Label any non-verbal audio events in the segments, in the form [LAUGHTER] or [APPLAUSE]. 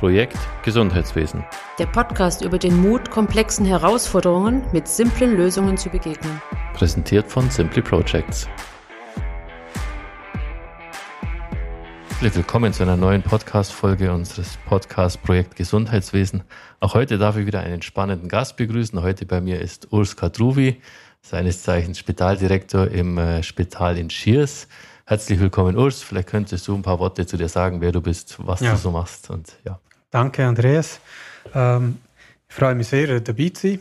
Projekt Gesundheitswesen. Der Podcast über den Mut, komplexen Herausforderungen mit simplen Lösungen zu begegnen. Präsentiert von Simply Projects. Herzlich willkommen zu einer neuen Podcast-Folge unseres Podcast Projekt Gesundheitswesen. Auch heute darf ich wieder einen spannenden Gast begrüßen. Heute bei mir ist Urs Kadruvi, seines Zeichens Spitaldirektor im äh, Spital in Schiers. Herzlich willkommen, Urs. Vielleicht könntest du ein paar Worte zu dir sagen, wer du bist, was ja. du so machst. Und, ja. Danke, Andreas. Ähm, ich freue mich sehr, dabei zu sein.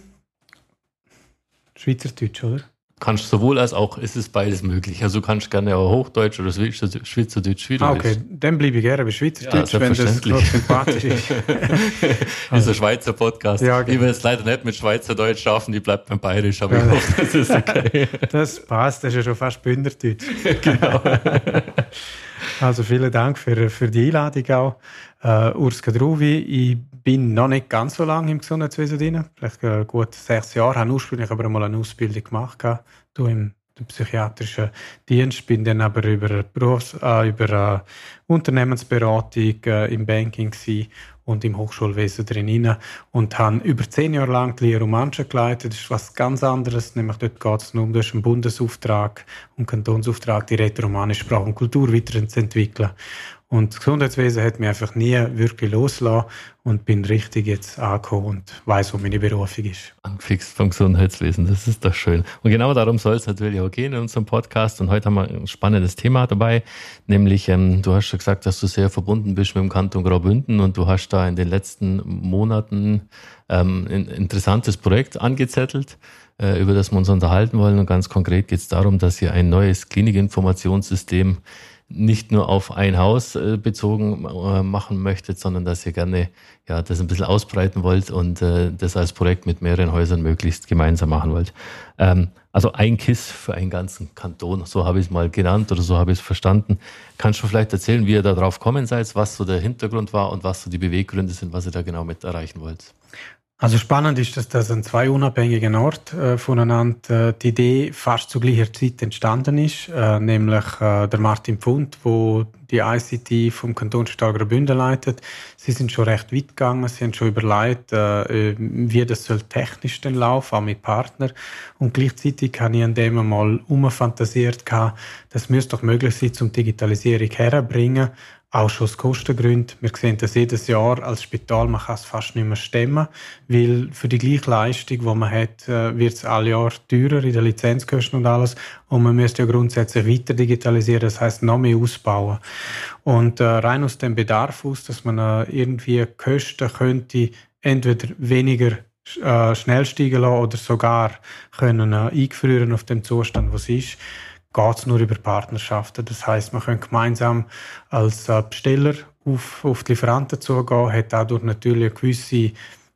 Schweizerdeutsch, oder? kannst sowohl als auch, ist es beides möglich. Also du kannst gerne auch Hochdeutsch oder Schweizerdeutsch wieder. Ah, okay, dann bleibe ich gerne bei Schweizerdeutsch, ja, wenn das noch sympathisch ist. [LAUGHS] ist ein Schweizer Podcast. Ja, genau. Ich will es leider nicht mit Schweizerdeutsch schaffen, die bleibt beim Bayerisch, aber ja. ich hoffe, das ist okay. [LAUGHS] das passt, das ist ja schon fast Bündnerdeutsch. [LAUGHS] genau. Also vielen Dank für, für die Einladung auch. Uh, Urs Kadruvi, ich bin noch nicht ganz so lange im Gesundheitswesen drin, vielleicht äh, gut sechs Jahre, habe ursprünglich aber mal eine Ausbildung gemacht, du im psychiatrischen Dienst, bin dann aber über, Berufs-, äh, über äh, Unternehmensberatung äh, im Banking und im Hochschulwesen drin und habe über zehn Jahre lang die Lehre Manchen geleitet. Das ist was ganz anderes, nämlich dort geht es nur um, du einen Bundesauftrag und Kantonsauftrag, die rätoromanische Sprache und Kultur weiterzuentwickeln. Und das Gesundheitswesen hat mich einfach nie wirklich losgelassen und bin richtig jetzt angekommen und weiß, wo meine Berufung ist. Angefixt vom Gesundheitswesen, das ist doch schön. Und genau darum soll es natürlich auch gehen in unserem Podcast. Und heute haben wir ein spannendes Thema dabei, nämlich ähm, du hast schon gesagt, dass du sehr verbunden bist mit dem Kanton Graubünden und du hast da in den letzten Monaten ähm, ein interessantes Projekt angezettelt äh, über das wir uns unterhalten wollen. Und ganz konkret geht es darum, dass ihr ein neues Klinikinformationssystem nicht nur auf ein Haus äh, bezogen äh, machen möchtet, sondern dass ihr gerne ja, das ein bisschen ausbreiten wollt und äh, das als Projekt mit mehreren Häusern möglichst gemeinsam machen wollt. Ähm, also ein KISS für einen ganzen Kanton, so habe ich es mal genannt oder so habe ich es verstanden. Kannst du vielleicht erzählen, wie ihr da drauf kommen seid, was so der Hintergrund war und was so die Beweggründe sind, was ihr da genau mit erreichen wollt? Also spannend ist, dass das an zwei unabhängigen Orten äh, voneinander äh, die Idee fast zu gleicher Zeit entstanden ist, äh, nämlich äh, der Martin Pfund, wo die ICT vom Kantonsspital Graubünden leitet. Sie sind schon recht weit gegangen, sie haben schon überlegt, äh, wie das soll technisch denn laufen, auch mit Partnern. Und gleichzeitig habe ich an dem mal umfantasiert, das müsste doch möglich sein, zum Digitalisierung herzubringen auch schon aus Kostengründen. Wir sehen das jedes Jahr als Spital, man kann es fast nicht mehr stemmen, weil für die gleiche Leistung, die man hat, äh, wird es alle Jahr teurer in den Lizenzkosten und alles. Und man müsste ja grundsätzlich weiter digitalisieren, das heißt noch mehr ausbauen. Und äh, rein aus dem Bedarf aus, dass man äh, irgendwie Kosten könnte entweder weniger schnell steigen lassen oder sogar können eingefrieren auf dem Zustand, was ist, geht es nur über Partnerschaften. Das heißt, man kann gemeinsam als äh, Besteller auf, auf die Lieferanten zugehen, hat dadurch natürlich eine gewisse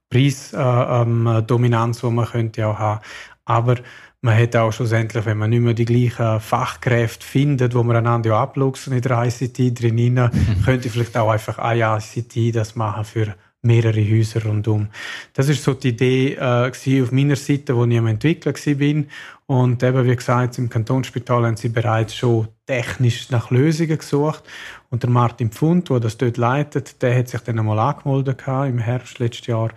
Preisdominanz, äh, ähm, die man könnte auch haben. Aber man hat auch schlussendlich, wenn man nicht mehr die gleichen Fachkräfte findet, wo man einander ja abluchsen in der ICT drin, mhm. [LAUGHS] könnte vielleicht auch einfach eine ICT das machen für mehrere Häuser rundum. Das ist so die Idee äh, auf meiner Seite, wo ich am Entwickler bin. Und eben, wie gesagt, im Kantonsspital haben sie bereits schon technisch nach Lösungen gesucht. Und der Martin Pfund, der das dort leitet, der hat sich dann einmal angemeldet im Herbst letztes Jahr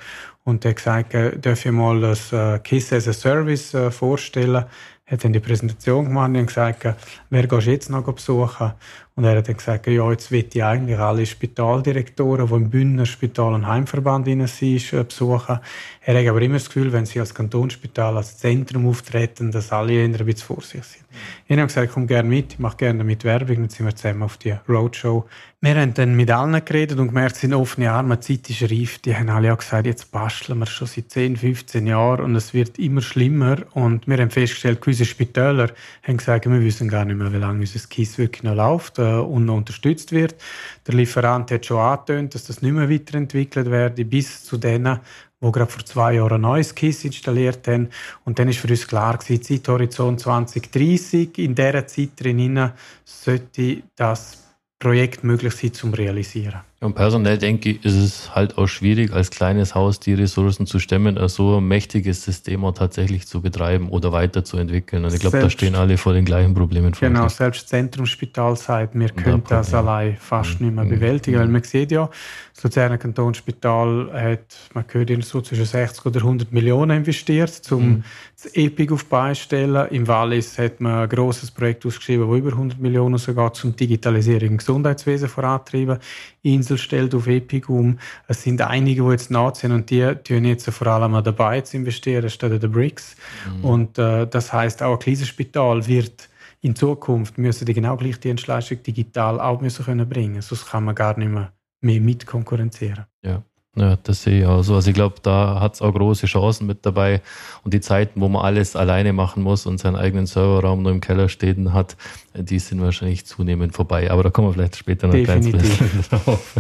und der hat gesagt, äh, darf ich mal das äh, KISS as a Service äh, vorstellen hat dann die Präsentation gemacht und gesagt, wer gehst du jetzt noch besuchen? Und er hat dann gesagt, ja, jetzt will ich eigentlich alle Spitaldirektoren, die im Bündner Spital- und Heimverband sind, besuchen. Er hat aber immer das Gefühl, wenn sie als Kantonsspital, als Zentrum auftreten, dass alle ein bisschen vorsichtig sind. Ich habe gesagt, komm gerne mit, ich mache gerne mit Werbung, dann sind wir zusammen auf die Roadshow. Wir haben dann mit allen geredet und gemerkt, es sind offene Arme, die Zeit ist reif. Die haben alle auch gesagt, jetzt basteln wir schon seit 10, 15 Jahren und es wird immer schlimmer. Und wir haben festgestellt, gewisse Spitäler haben gesagt, wir wissen gar nicht mehr, wie lange unser KISS wirklich noch läuft äh, und unterstützt wird. Der Lieferant hat schon angetönt, dass das nicht mehr weiterentwickelt werde, bis zu denen, wo gerade vor zwei Jahren ein neues KISS installiert haben. Und dann ist für uns klar gewesen, Zeithorizont 2030, in dieser Zeit drin sollte das Projekt möglich sein zum Realisieren. Und personell denke ich, ist es halt auch schwierig, als kleines Haus die Ressourcen zu stemmen, ein so ein mächtiges System auch tatsächlich zu betreiben oder weiterzuentwickeln. Und ich glaube, da stehen alle vor den gleichen Problemen. Vor genau, selbst Zentrumsspital sagt, wir können das allein fast mhm. nicht mehr mhm. bewältigen, weil man sieht ja, das Luzerner Kantonsspital hat, man gehört so zwischen 60 oder 100 Millionen investiert, um mhm. das EPIC auf beistellen. Im Wallis hat man ein grosses Projekt ausgeschrieben, das über 100 Millionen sogar zum Digitalisierung im Gesundheitswesen vorantreiben. Insel stellt auf EPIC um. Es sind einige, die jetzt nachziehen und die tun jetzt vor allem dabei zu investieren, statt der BRICS. Mhm. Und äh, das heißt auch ein kleines Spital wird in Zukunft müssen die genau gleiche Dienstleistung digital auch müssen können bringen. Sonst kann man gar nicht mehr mehr mitkonkurrenzieren. Ja. Ja, das sehe ich auch so. Also ich glaube, da hat es auch große Chancen mit dabei. Und die Zeiten, wo man alles alleine machen muss und seinen eigenen Serverraum nur im Keller stehen hat, die sind wahrscheinlich zunehmend vorbei. Aber da kommen wir vielleicht später noch Definitiv. ein bisschen [LAUGHS] drauf.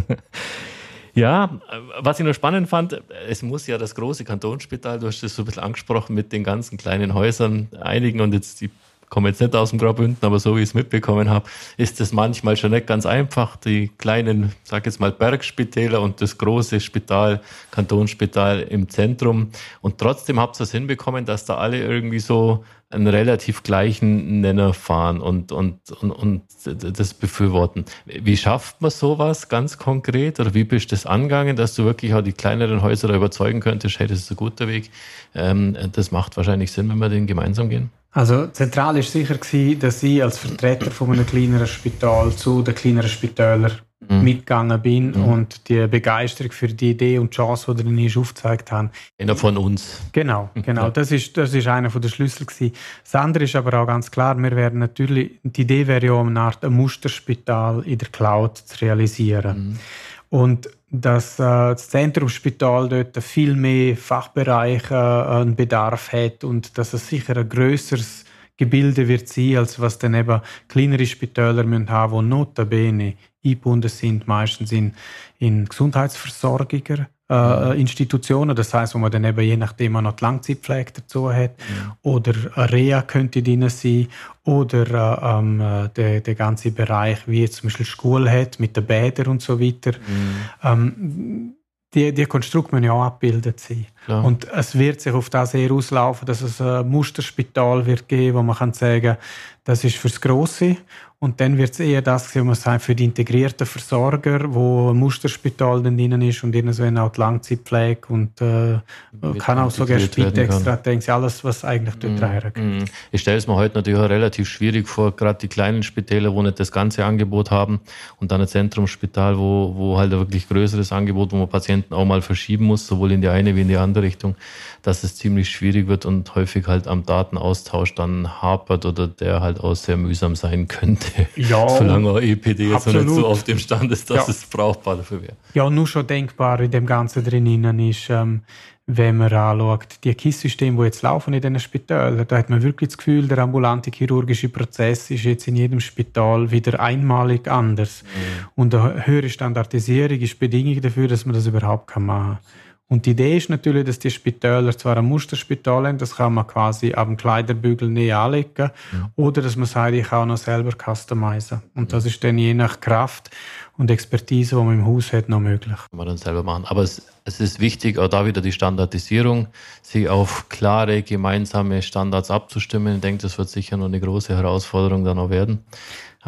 Ja, was ich noch spannend fand, es muss ja das große Kantonsspital, du hast das so ein bisschen angesprochen, mit den ganzen kleinen Häusern einigen und jetzt die komme jetzt nicht aus dem Graubünden, aber so wie ich es mitbekommen habe, ist es manchmal schon nicht ganz einfach. Die kleinen, sag jetzt mal, Bergspitäler und das große Spital, Kantonsspital im Zentrum. Und trotzdem habt ihr es hinbekommen, dass da alle irgendwie so einen relativ gleichen Nenner fahren und, und, und, und das befürworten. Wie schafft man sowas ganz konkret? Oder wie bist du das angegangen, dass du wirklich auch die kleineren Häuser da überzeugen könntest, hey, das ist ein guter Weg. Ähm, das macht wahrscheinlich Sinn, wenn wir den gemeinsam gehen. Also zentral ist sicher gewesen, dass ich als Vertreter von einem kleineren Spital zu den kleineren Spitälern mhm. mitgegangen bin mhm. und die Begeisterung für die Idee und die Chance, die darin ist, aufgezeigt haben. Einer von uns. Genau, [LAUGHS] genau. Das ist, das ist einer der Schlüssel gewesen. Das andere ist aber auch ganz klar, wir werden natürlich, die Idee wäre ja, eine Art ein Musterspital in der Cloud zu realisieren. Mhm. Und dass äh, das Zentrumsspital dort viel mehr Fachbereiche äh, einen Bedarf hat und dass es sicher ein größeres Gebilde wird sein, als was dann eben kleinere Spitäler müssen haben, die notabene eingebunden sind, meistens in, in Gesundheitsversorger äh, Institutionen, das heißt, wo man dann eben je nachdem auch noch die Langzeitpflege dazu hat, mhm. oder Reha könnte drin sein, oder äh, ähm, äh, der, der ganze Bereich, wie jetzt zum Beispiel Schule hat, mit den Bädern und so weiter. Mhm. Ähm, die, die Konstrukte müssen ja auch abgebildet sein. Klar. Und es wird sich auf das eher auslaufen, dass es ein Musterspital wird geben, wo man kann sagen, das ist fürs Grosse und dann wird es eher das sein, was man für die integrierten Versorger, wo ein Musterspital dann drin ist und irgendwann auch die Langzeitpflege und äh, kann auch sogar Spitex, alles, was eigentlich dort mm, reingeht. Mm. Ich stelle es mir heute natürlich auch relativ schwierig vor, gerade die kleinen Spitäler, wo nicht das ganze Angebot haben und dann ein Zentrumsspital, wo, wo halt ein wirklich größeres Angebot, wo man Patienten auch mal verschieben muss, sowohl in die eine wie in die andere Richtung, dass es ziemlich schwierig wird und häufig halt am Datenaustausch dann hapert oder der halt auch sehr mühsam sein könnte. Ja, [LAUGHS] Solange auch EPD jetzt noch nicht so auf dem Stand ist, dass ja. es brauchbar dafür wäre. Ja, nur schon denkbar in dem Ganzen drinnen ist, ähm, wenn man anschaut, die KISS-Systeme, die jetzt laufen in diesen Spitälern, da hat man wirklich das Gefühl, der ambulante chirurgische Prozess ist jetzt in jedem Spital wieder einmalig anders. Mhm. Und eine höhere Standardisierung ist Bedingung dafür, dass man das überhaupt machen kann. Und die Idee ist natürlich, dass die Spitäler zwar ein Musterspital haben, das kann man quasi ab dem Kleiderbügel näher anlegen, ja. oder dass man sagt, ich kann auch noch selber customizen. Und das ist dann je nach Kraft und Expertise, die man im Haus hat, noch möglich. Kann man dann selber machen. Aber es, es ist wichtig, auch da wieder die Standardisierung, sich auf klare, gemeinsame Standards abzustimmen. Ich denke, das wird sicher noch eine große Herausforderung dann auch werden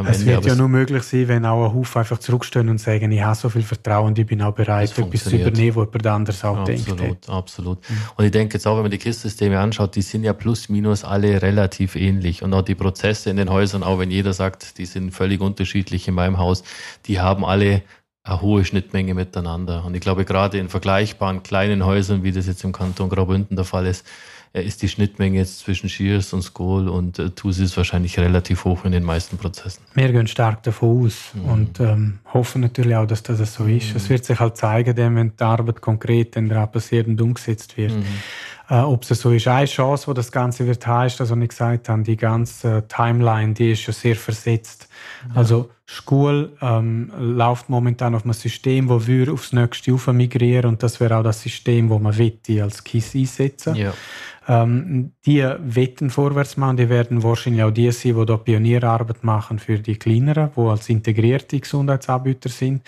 es Ende. wird ja nur möglich sein, wenn auch ein Haufen einfach zurückstehen und sagen, ich habe so viel Vertrauen und ich bin auch bereit, etwas zu übernehmen, wo jemand anders auch absolut, denkt. Absolut, absolut. Mhm. Und ich denke jetzt auch, wenn man die KISS-Systeme anschaut, die sind ja plus minus alle relativ ähnlich. Und auch die Prozesse in den Häusern, auch wenn jeder sagt, die sind völlig unterschiedlich in meinem Haus, die haben alle eine hohe Schnittmenge miteinander. Und ich glaube, gerade in vergleichbaren kleinen Häusern, wie das jetzt im Kanton Graubünden der Fall ist, ist die Schnittmenge jetzt zwischen Shears und Skoll und äh, Tusis wahrscheinlich relativ hoch in den meisten Prozessen. Wir gehen stark davon aus mhm. und ähm, hoffen natürlich auch, dass das so ist. Es mhm. wird sich halt zeigen, wenn die Arbeit konkret dann passiert und umgesetzt wird. Mhm. Äh, ob es so ist, eine Chance, wo das Ganze wird heißt, also ich gesagt habe, die ganze Timeline, die ist ja sehr versetzt. Ja. Also Schule ähm, läuft momentan auf einem System, wo wir aufs nächste Ufer migrieren und das wäre auch das System, wo man wette als KISS einsetzen. Ja. Ähm, die wetten vorwärts machen, die werden wahrscheinlich auch die sein, die da Pionierarbeit machen für die Kleineren, die als integrierte Gesundheitsanbieter sind.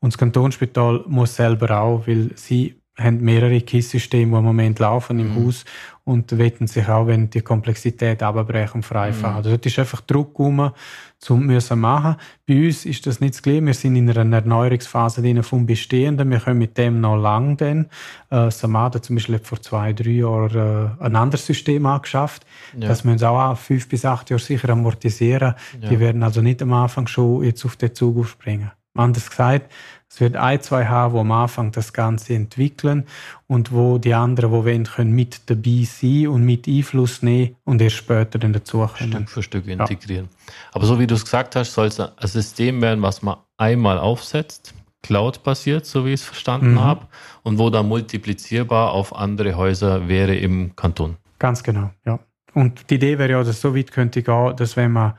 Und das Kantonsspital muss selber auch, weil sie haben mehrere KISS-Systeme, die im Moment laufen im mhm. Haus und wetten sich auch, wenn die Komplexität abbrechen, frei fahren. Mhm. Also das ist einfach Druck um, zum müssen machen. Bei uns ist das nicht das Gleiche. Wir sind in einer Erneuerungsphase vom Bestehenden. Wir können mit dem noch lang dann. Äh, Samada zum Beispiel hat vor zwei, drei Jahren äh, ein anderes System angeschafft. Ja. Das müssen sie auch fünf bis acht Jahre sicher amortisieren. Ja. Die werden also nicht am Anfang schon jetzt auf den Zug aufspringen. Anders gesagt, es wird ein, zwei haben, die am Anfang das Ganze entwickeln und wo die anderen, die wollen, können mit dabei sein und mit Einfluss nehmen und erst später dann dazukommen. Stück für Stück integrieren. Ja. Aber so wie du es gesagt hast, soll es ein System werden, was man einmal aufsetzt, Cloud-basiert, so wie ich es verstanden mhm. habe, und wo dann multiplizierbar auf andere Häuser wäre im Kanton. Ganz genau, ja. Und die Idee wäre ja, dass so weit könnte gehen, dass wenn man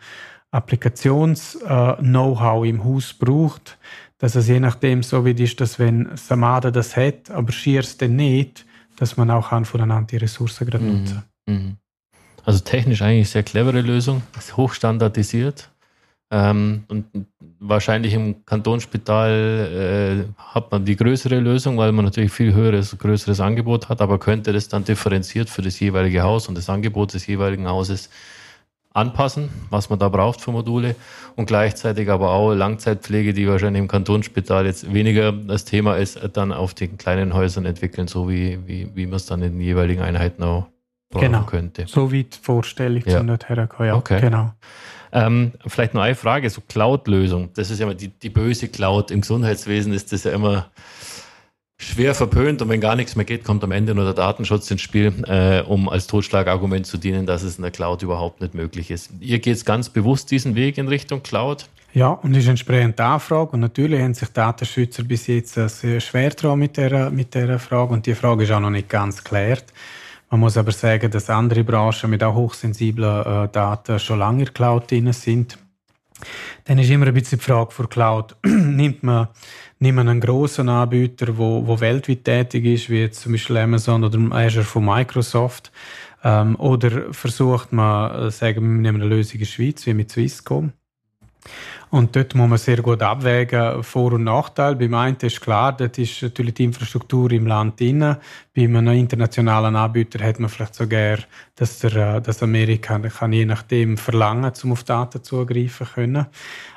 Applikations-Know-how im Haus braucht, dass es je nachdem so weit ist, dass wenn Samada das hat, aber Shears dann nicht, dass man auch kann voneinander die Ressourcen gerade mhm. nutzen. Mhm. Also technisch eigentlich sehr clevere Lösung, ist hochstandardisiert. Ähm, und wahrscheinlich im Kantonsspital äh, hat man die größere Lösung, weil man natürlich viel höheres, größeres Angebot hat, aber könnte das dann differenziert für das jeweilige Haus und das Angebot des jeweiligen Hauses anpassen, was man da braucht für Module und gleichzeitig aber auch Langzeitpflege, die wahrscheinlich im Kantonsspital jetzt weniger das Thema ist, dann auf den kleinen Häusern entwickeln, so wie, wie, wie man es dann in den jeweiligen Einheiten auch brauchen genau. könnte. So wie die Vorstellung ja. zu herkommen. Ja, okay. genau. Ähm, vielleicht noch eine Frage, so Cloud-Lösung. Das ist ja immer die, die böse Cloud. Im Gesundheitswesen ist das ja immer schwer verpönt und wenn gar nichts mehr geht, kommt am Ende nur der Datenschutz ins Spiel, äh, um als Totschlagargument zu dienen, dass es in der Cloud überhaupt nicht möglich ist. Ihr geht ganz bewusst diesen Weg in Richtung Cloud? Ja, und ist entsprechend die Anfrage. Und natürlich haben sich Datenschützer bis jetzt sehr schwer dran mit dieser, mit dieser Frage. Und die Frage ist auch noch nicht ganz geklärt. Man muss aber sagen, dass andere Branchen mit auch hochsensiblen äh, Daten schon lange in der Cloud drin sind. Dann ist immer ein bisschen die Frage für Cloud. [CLEARS THROAT] Nimmt man Nimm einen großen Anbieter, wo, wo weltweit tätig ist, wie jetzt zum Beispiel Amazon oder Azure von Microsoft, ähm, oder versucht man, äh, sagen wir, nehmen eine Lösung in der Schweiz, wie mit Swisscom. Und dort muss man sehr gut abwägen, Vor- und Nachteil. Beim einen ist klar, dort ist natürlich die Infrastruktur im Land drin. Bei einem internationalen Anbieter hat man vielleicht sogar, dass, der, äh, dass Amerika kann je nachdem verlangen, um auf Daten zugreifen können.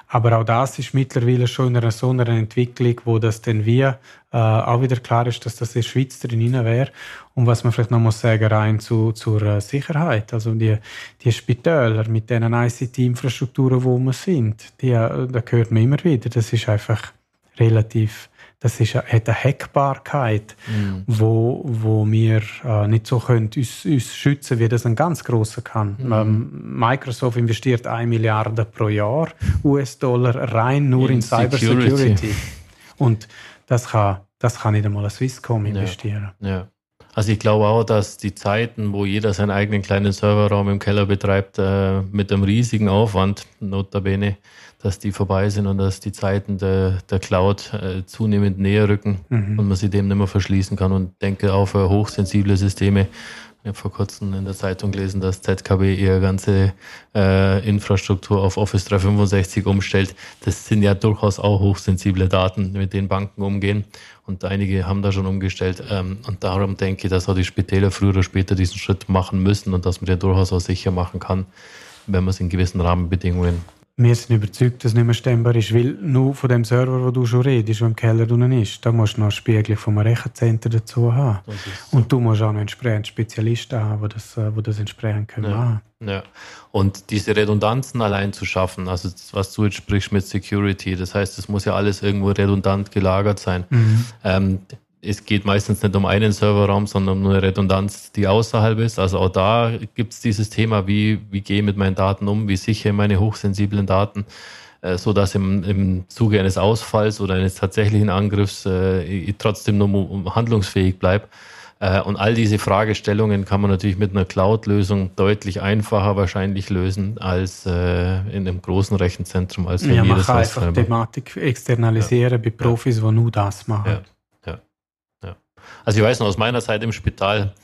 Aber auch das ist mittlerweile schon in einer so einer Entwicklung, wo das dann wie äh, auch wieder klar ist, dass das in der Schweiz drin wäre. Und was man vielleicht noch muss sagen, rein zu, zur äh, Sicherheit. Also die, die Spitäler mit diesen ICT-Infrastrukturen, wo wir sind, die, äh, da hört man immer wieder, das ist einfach relativ das ist, hat eine Hackbarkeit, mhm. wo, wo wir äh, nicht so können uns, uns schützen, wie das ein ganz großer kann. Mhm. Ähm, Microsoft investiert 1 Milliarde pro Jahr US-Dollar rein nur in, in Cybersecurity. Und das kann, das kann nicht einmal ein Swisscom investieren. Ja. ja. Also ich glaube auch, dass die Zeiten, wo jeder seinen eigenen kleinen Serverraum im Keller betreibt, äh, mit einem riesigen Aufwand, notabene, dass die vorbei sind und dass die Zeiten der, der Cloud äh, zunehmend näher rücken mhm. und man sie dem nicht mehr verschließen kann. Und denke auch für hochsensible Systeme. Ich habe vor kurzem in der Zeitung gelesen, dass ZKB ihre ganze äh, Infrastruktur auf Office 365 umstellt. Das sind ja durchaus auch hochsensible Daten, mit denen Banken umgehen. Und einige haben da schon umgestellt. Ähm, und darum denke ich, dass auch die Spitäler früher oder später diesen Schritt machen müssen und dass man den durchaus auch sicher machen kann, wenn man es in gewissen Rahmenbedingungen wir sind überzeugt, dass es nicht mehr stemmbar ist, weil nur von dem Server, wo du schon redest, der im Keller unten ist, da musst du noch Spiegel vom Rechenzentrum dazu haben. So. Und du musst auch noch entsprechend Spezialisten haben, die das, die das entsprechend können ja. machen. Ja. Und diese Redundanzen allein zu schaffen, also was du jetzt sprichst mit Security, das heißt, es muss ja alles irgendwo redundant gelagert sein. Mhm. Ähm, es geht meistens nicht um einen Serverraum, sondern um eine Redundanz, die außerhalb ist. Also auch da gibt es dieses Thema, wie, wie gehe ich mit meinen Daten um, wie sichere meine hochsensiblen Daten, äh, so dass im, im Zuge eines Ausfalls oder eines tatsächlichen Angriffs äh, ich trotzdem nur handlungsfähig bleibe. Äh, und all diese Fragestellungen kann man natürlich mit einer Cloud-Lösung deutlich einfacher wahrscheinlich lösen als äh, in einem großen Rechenzentrum. Als ja, man kann einfach Thematik externalisieren ja. bei Profis, die nur das machen. Ja. Ja. Also ich weiß noch aus meiner Zeit im Spital,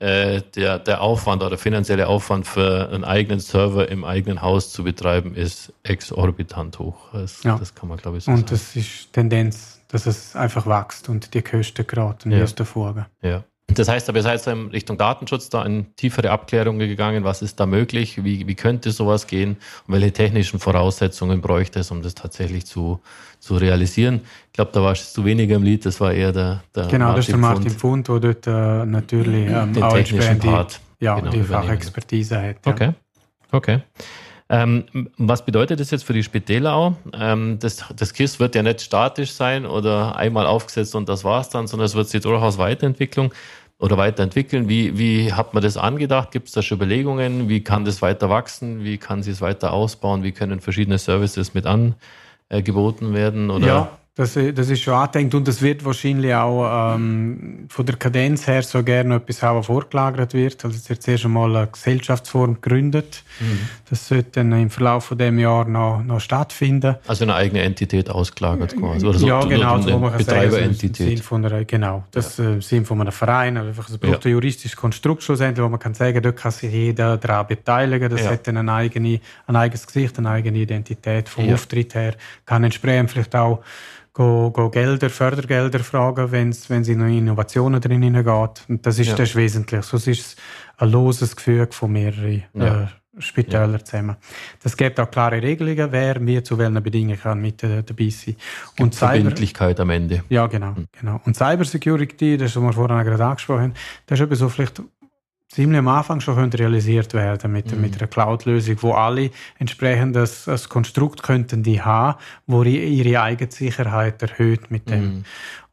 äh, der, der Aufwand oder finanzielle Aufwand für einen eigenen Server im eigenen Haus zu betreiben, ist exorbitant hoch. Das, ja. das kann man, glaube ich, so und sagen. Und das ist Tendenz, dass es einfach wächst und die Kosten geraten, ja. ist Folge. Ja. Das heißt aber, ihr seid in Richtung Datenschutz da in tiefere Abklärungen gegangen. Was ist da möglich? Wie, wie könnte sowas gehen? Und welche technischen Voraussetzungen bräuchte es, um das tatsächlich zu, zu realisieren? Ich glaube, da warst du weniger im Lied, das war eher der, der Genau, Martin das ist der Martin Pfund, der dort äh, natürlich ähm, den technischen Part ja, genau, die Fachexpertise hat. Ja. Okay, okay. Ähm, was bedeutet das jetzt für die Spitäler auch? Ähm, das, das KISS wird ja nicht statisch sein oder einmal aufgesetzt und das war's dann, sondern es wird sich durchaus Weiterentwicklung oder weiterentwickeln. Wie, wie hat man das angedacht? Gibt es da schon Überlegungen? Wie kann das weiter wachsen? Wie kann sie es weiter ausbauen? Wie können verschiedene Services mit angeboten werden? Oder? Ja, das, das ist schon angedenkt und es wird wahrscheinlich auch ähm, von der Kadenz her so gerne etwas haben, was vorgelagert wird. Also es wird zuerst einmal eine Gesellschaftsform gegründet. Mhm. Das sollte dann im Verlauf von dem Jahr noch, noch stattfinden. Also eine eigene Entität ausgelagert quasi. Oder so, ja, genau, so, so man Betreiberentität. Sagen, Sinn von einer, genau, das ja. äh, Sinn von einem Verein. Also einfach, braucht ja. ein juristisches Konstrukt schlussendlich, wo man kann sagen, dort kann sich jeder daran beteiligen. Das ja. hat dann eine eigene, ein eigenes Gesicht, eine eigene Identität vom ja. Auftritt her. Kann entsprechend vielleicht auch go, go Gelder, Fördergelder fragen, wenn es in Innovationen drin geht. Und das ist ja. das wesentlich. Sonst ist es ein loses Gefühl von mehreren ja. äh, Spitälern ja. zusammen. Das gibt auch klare Regelungen, wer wie zu welchen Bedingungen kann mit äh, dabei sein. Und Verbindlichkeit Cyber, am Ende. Ja, genau, mhm. genau. Und Cybersecurity, das, was wir vorhin gerade angesprochen haben, das ist eben so vielleicht ziemlich am Anfang schon könnte realisiert werden mit, mhm. mit einer Cloud-Lösung, wo alle entsprechend das, das Konstrukt könnten die haben, wo ihre eigene Sicherheit erhöht mit dem. Mhm.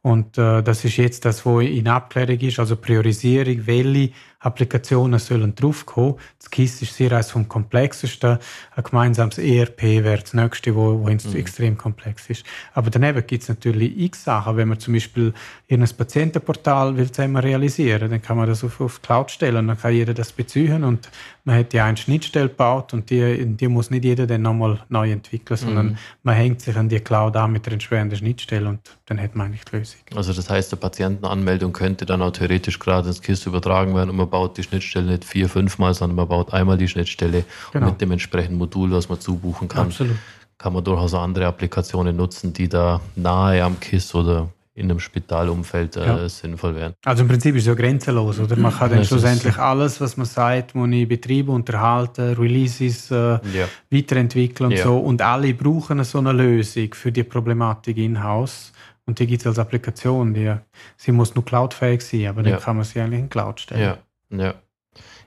Und äh, das ist jetzt das, was in Abklärung ist, also Priorisierung, welche Applikationen sollen draufkommen. Das KISS ist sehr eines vom komplexesten. Ein gemeinsames ERP wäre das nächste, wo, wo mhm. extrem komplex ist. Aber daneben gibt es natürlich x Sachen. Wenn man zum Beispiel in ein Patientenportal will zusammen realisieren, dann kann man das auf, auf Cloud stellen. Dann kann jeder das beziehen und man hat ja eine Schnittstelle gebaut und die, die muss nicht jeder dann nochmal neu entwickeln, sondern mhm. man hängt sich an die Cloud an mit der entsprechenden Schnittstelle und dann hat man eigentlich die Lösung. Also das heißt, eine Patientenanmeldung könnte dann auch theoretisch gerade ins KISS übertragen werden und man baut die Schnittstelle nicht vier, fünfmal, sondern man baut einmal die Schnittstelle genau. mit dem entsprechenden Modul, was man zubuchen kann. Absolut. Kann man durchaus auch andere Applikationen nutzen, die da nahe am KISS oder in einem Spitalumfeld äh, ja. sinnvoll wären. Also im Prinzip ist es ja grenzenlos, oder? Man kann dann das schlussendlich alles, was man sagt, wo ich Betriebe unterhalte, Releases äh, ja. weiterentwickeln und ja. so. Und alle brauchen so eine Lösung für die Problematik in-house. Und die gibt es als Applikation. Die, sie muss nur cloudfähig sein, aber dann kann man sie eigentlich in Cloud stellen. Ja, ja.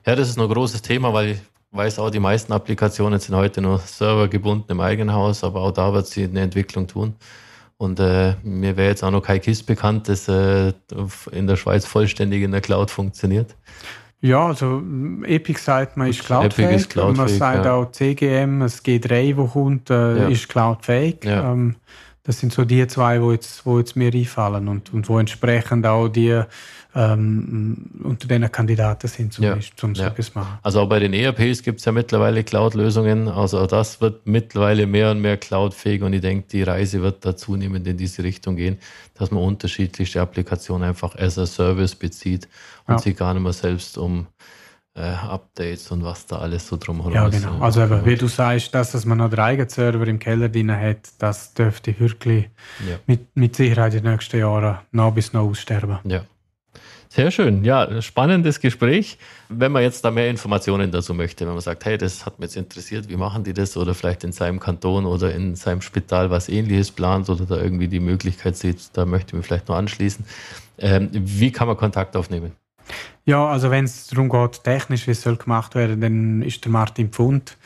Ja, das ist ein großes Thema, weil ich weiß auch, die meisten Applikationen sind heute nur servergebunden im eigenen Haus, aber auch da wird sie eine Entwicklung tun. Und äh, mir wäre jetzt auch noch kein KISS bekannt, das äh, in der Schweiz vollständig in der Cloud funktioniert. Ja, also Epic sagt, man ist cloudfähig. Epic ist cloudfähig man sagt ja. auch CGM, das G3, wo kommt, äh, ja. ist cloudfähig. Ja. Ähm, das sind so die zwei, wo jetzt, wo jetzt mir einfallen und, und wo entsprechend auch die ähm, unter den Kandidaten sind, zum, ja. zum ja. so machen. Also auch bei den ERPs gibt es ja mittlerweile Cloud-Lösungen. Also auch das wird mittlerweile mehr und mehr cloudfähig und ich denke, die Reise wird da zunehmend in diese Richtung gehen, dass man unterschiedlichste Applikationen einfach as a Service bezieht und ja. sich gar nicht mehr selbst um äh, Updates und was da alles so drumherum ja, ist. Ja, genau. Also eben, wie du sagst, das, dass man noch den eigenen Server im Keller drin hat, das dürfte wirklich ja. mit, mit Sicherheit in den nächsten Jahren noch bis noch aussterben. Ja. Sehr schön. Ja, spannendes Gespräch. Wenn man jetzt da mehr Informationen dazu möchte, wenn man sagt, hey, das hat mich jetzt interessiert, wie machen die das? Oder vielleicht in seinem Kanton oder in seinem Spital was ähnliches plant oder da irgendwie die Möglichkeit sieht, da möchte ich mich vielleicht noch anschließen. Ähm, wie kann man Kontakt aufnehmen? Ja, also wenn es darum geht, technisch, wie es soll gemacht werden, dann ist der Martin Pfund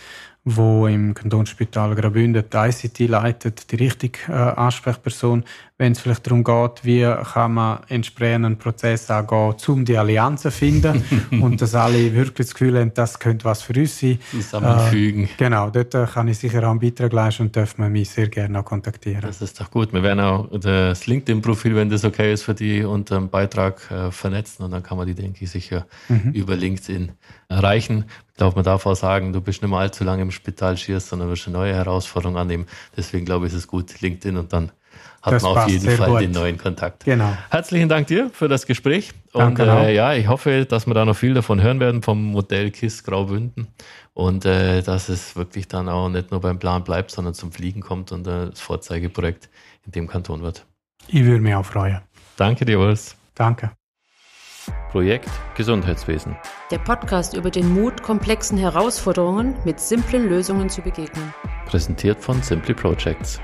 wo im Kantonsspital Graubünden die ICT leitet, die richtige äh, Ansprechperson. wenn es vielleicht darum geht, wie kann man entsprechenden Prozess angehen, um die Allianzen zu finden [LAUGHS] und dass alle wirklich das Gefühl haben, das könnte was für uns sein. Zusammenfügen. Äh, genau, dort äh, kann ich sicher auch einen Beitrag leisten und dürfen wir mich sehr gerne auch kontaktieren. Das ist doch gut. Wir werden auch das LinkedIn-Profil, wenn das okay ist für die, unter dem Beitrag äh, vernetzen und dann kann man die, denke ich, sicher mhm. über LinkedIn erreichen. Ich glaube, man darf auch sagen, du bist nicht mehr allzu lange im Spital schierst, sondern wirst eine neue Herausforderung annehmen. Deswegen glaube ich, ist es gut, LinkedIn und dann hat das man auf jeden Fall gut. den neuen Kontakt. Genau. Herzlichen Dank dir für das Gespräch. Danke und äh, ja, ich hoffe, dass wir da noch viel davon hören werden vom Modell KISS Graubünden und äh, dass es wirklich dann auch nicht nur beim Plan bleibt, sondern zum Fliegen kommt und äh, das Vorzeigeprojekt in dem Kanton wird. Ich würde mich auch freuen. Danke dir, Urs. Danke. Projekt Gesundheitswesen. Der Podcast über den Mut, komplexen Herausforderungen mit simplen Lösungen zu begegnen. Präsentiert von Simply Projects.